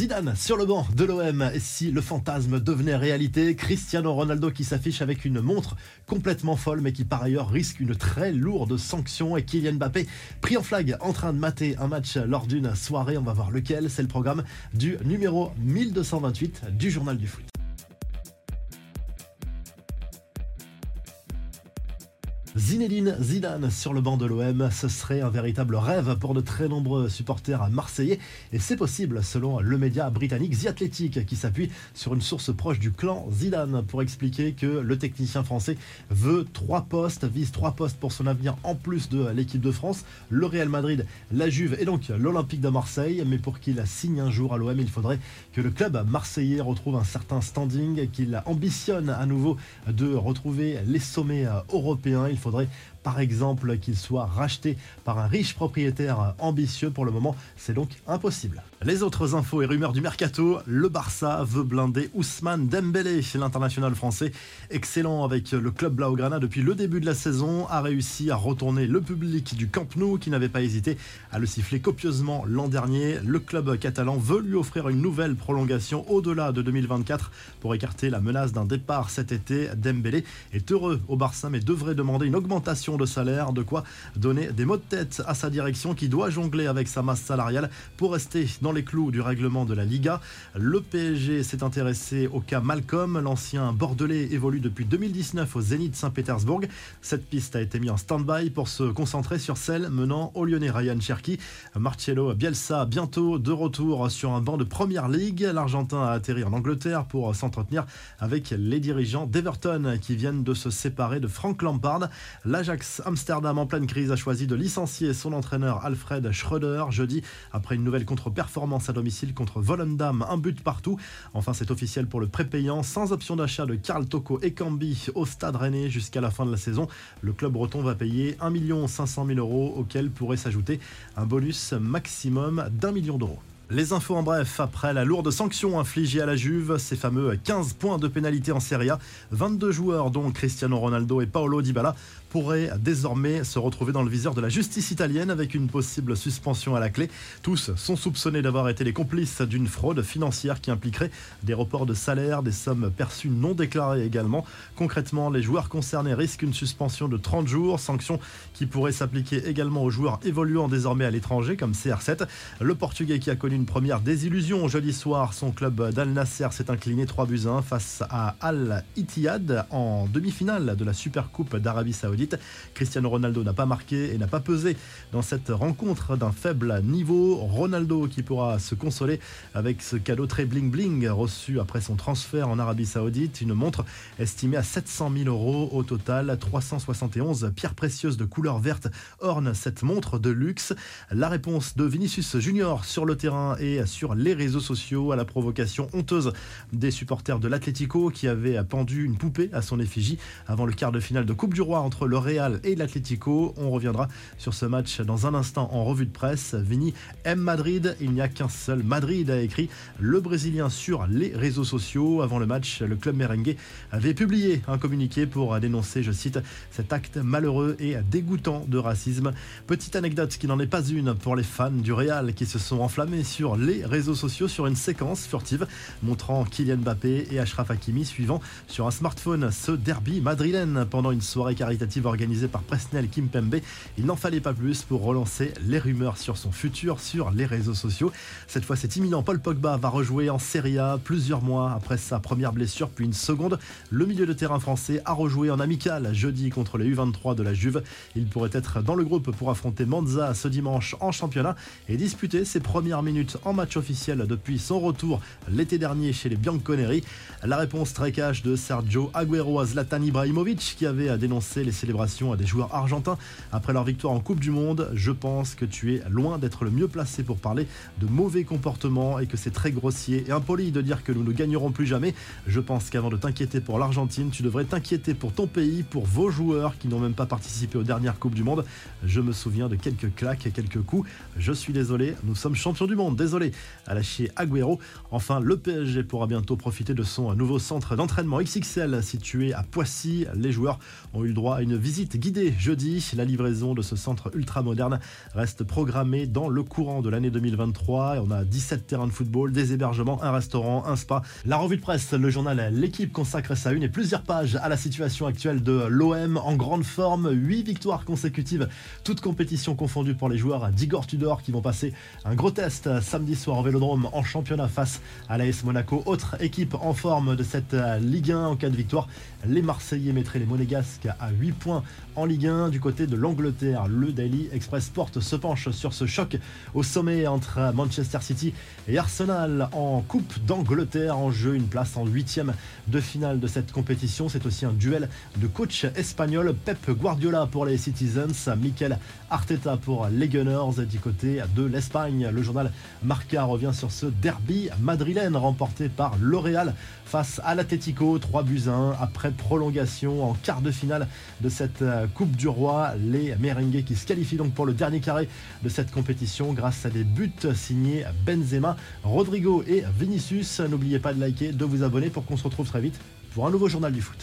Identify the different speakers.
Speaker 1: Zidane sur le banc de l'OM. Et si le fantasme devenait réalité, Cristiano Ronaldo qui s'affiche avec une montre complètement folle, mais qui par ailleurs risque une très lourde sanction. Et Kylian Mbappé pris en flag en train de mater un match lors d'une soirée. On va voir lequel. C'est le programme du numéro 1228 du journal du foot. Zinedine Zidane sur le banc de l'OM, ce serait un véritable rêve pour de très nombreux supporters marseillais. Et c'est possible selon le média britannique The Athletic qui s'appuie sur une source proche du clan Zidane pour expliquer que le technicien français veut trois postes, vise trois postes pour son avenir en plus de l'équipe de France, le Real Madrid, la Juve et donc l'Olympique de Marseille. Mais pour qu'il signe un jour à l'OM, il faudrait que le club marseillais retrouve un certain standing, qu'il ambitionne à nouveau de retrouver les sommets européens faudrait par exemple qu'il soit racheté par un riche propriétaire ambitieux. Pour le moment, c'est donc impossible. Les autres infos et rumeurs du mercato, le Barça veut blinder Ousmane Dembélé, l'international français, excellent avec le club Blaugrana depuis le début de la saison, a réussi à retourner le public du Camp Nou qui n'avait pas hésité à le siffler copieusement l'an dernier. Le club catalan veut lui offrir une nouvelle prolongation au-delà de 2024 pour écarter la menace d'un départ cet été. Dembélé est heureux au Barça mais devrait demander une augmentation de salaire, de quoi donner des mots de tête à sa direction qui doit jongler avec sa masse salariale pour rester dans les clous du règlement de la Liga. Le PSG s'est intéressé au cas Malcolm, l'ancien Bordelais évolue depuis 2019 au Zénith Saint-Pétersbourg. Cette piste a été mise en stand-by pour se concentrer sur celle menant au Lyonnais Ryan Cherki. Marcello Bielsa bientôt de retour sur un banc de Première Ligue. L'Argentin a atterri en Angleterre pour s'entretenir avec les dirigeants d'Everton qui viennent de se séparer de Frank Lampard. L'Ajax Amsterdam en pleine crise a choisi de licencier son entraîneur Alfred Schröder jeudi après une nouvelle contre-performance à domicile contre Volendam, un but partout. Enfin, c'est officiel pour le prépayant sans option d'achat de Karl Toko et Cambi au Stade Rennais jusqu'à la fin de la saison. Le club breton va payer 1 500 000 euros auquel pourrait s'ajouter un bonus maximum d'un million d'euros. Les infos en bref, après la lourde sanction infligée à la Juve, ces fameux 15 points de pénalité en Serie A, 22 joueurs dont Cristiano Ronaldo et Paolo Dybala pourraient désormais se retrouver dans le viseur de la justice italienne avec une possible suspension à la clé. Tous sont soupçonnés d'avoir été les complices d'une fraude financière qui impliquerait des reports de salaire, des sommes perçues non déclarées également. Concrètement, les joueurs concernés risquent une suspension de 30 jours, sanction qui pourrait s'appliquer également aux joueurs évoluant désormais à l'étranger comme CR7. Le Portugais qui a connu une première désillusion jeudi soir. Son club d'Al Nasser s'est incliné 3 buts 1 face à Al Ittihad en demi-finale de la Super Coupe d'Arabie Saoudite. Cristiano Ronaldo n'a pas marqué et n'a pas pesé dans cette rencontre d'un faible niveau. Ronaldo qui pourra se consoler avec ce cadeau très bling bling reçu après son transfert en Arabie Saoudite. Une montre estimée à 700 000 euros au total. 371 pierres précieuses de couleur verte ornent cette montre de luxe. La réponse de Vinicius Junior sur le terrain et sur les réseaux sociaux à la provocation honteuse des supporters de l'Atlético qui avaient pendu une poupée à son effigie avant le quart de finale de Coupe du Roi entre le Real et l'Atlético. On reviendra sur ce match dans un instant en revue de presse. Vini aime Madrid, il n'y a qu'un seul Madrid, a écrit le Brésilien sur les réseaux sociaux. Avant le match, le club merengue avait publié un communiqué pour dénoncer, je cite, cet acte malheureux et dégoûtant de racisme. Petite anecdote qui n'en est pas une pour les fans du Real qui se sont enflammés sur sur les réseaux sociaux sur une séquence furtive montrant Kylian Mbappé et Ashraf Hakimi suivant sur un smartphone ce derby madrilène pendant une soirée caritative organisée par Presnel Kimpembe. Il n'en fallait pas plus pour relancer les rumeurs sur son futur sur les réseaux sociaux. Cette fois, c'est imminent. Paul Pogba va rejouer en Serie A plusieurs mois après sa première blessure, puis une seconde. Le milieu de terrain français a rejoué en amical jeudi contre les U23 de la Juve. Il pourrait être dans le groupe pour affronter Monza ce dimanche en championnat et disputer ses premières minutes en match officiel depuis son retour l'été dernier chez les Bianconeri. La réponse très cash de Sergio Aguero à Zlatan Ibrahimovic qui avait dénoncé les célébrations à des joueurs argentins après leur victoire en Coupe du Monde. Je pense que tu es loin d'être le mieux placé pour parler de mauvais comportements et que c'est très grossier et impoli de dire que nous ne gagnerons plus jamais. Je pense qu'avant de t'inquiéter pour l'Argentine, tu devrais t'inquiéter pour ton pays, pour vos joueurs qui n'ont même pas participé aux dernières Coupes du Monde. Je me souviens de quelques claques et quelques coups. Je suis désolé, nous sommes champions du monde désolé, à lâcher Agüero. Enfin, le PSG pourra bientôt profiter de son nouveau centre d'entraînement XXL situé à Poissy. Les joueurs ont eu le droit à une visite guidée jeudi. La livraison de ce centre ultra moderne reste programmée dans le courant de l'année 2023. Et on a 17 terrains de football, des hébergements, un restaurant, un spa. La revue de presse, le journal L'équipe consacre sa une et plusieurs pages à la situation actuelle de l'OM en grande forme. 8 victoires consécutives, toutes compétitions confondues pour les joueurs d'Igor Tudor qui vont passer un gros test samedi soir au Vélodrome en championnat face à l'AS Monaco. Autre équipe en forme de cette Ligue 1 en cas de victoire. Les Marseillais mettraient les Monégasques à 8 points en Ligue 1. Du côté de l'Angleterre, le Daily Express Sport se penche sur ce choc au sommet entre Manchester City et Arsenal en Coupe d'Angleterre. En jeu, une place en huitième de finale de cette compétition. C'est aussi un duel de coach espagnol. Pep Guardiola pour les Citizens, Mikel Arteta pour les Gunners. Du côté de l'Espagne, le journal Marca revient sur ce derby madrilène remporté par L'Oréal face à l'Atletico. 3 buts 1 après prolongation en quart de finale de cette euh, Coupe du Roi. Les merengues qui se qualifient donc pour le dernier carré de cette compétition grâce à des buts signés Benzema, Rodrigo et Vinicius. N'oubliez pas de liker, de vous abonner pour qu'on se retrouve très vite pour un nouveau journal du foot.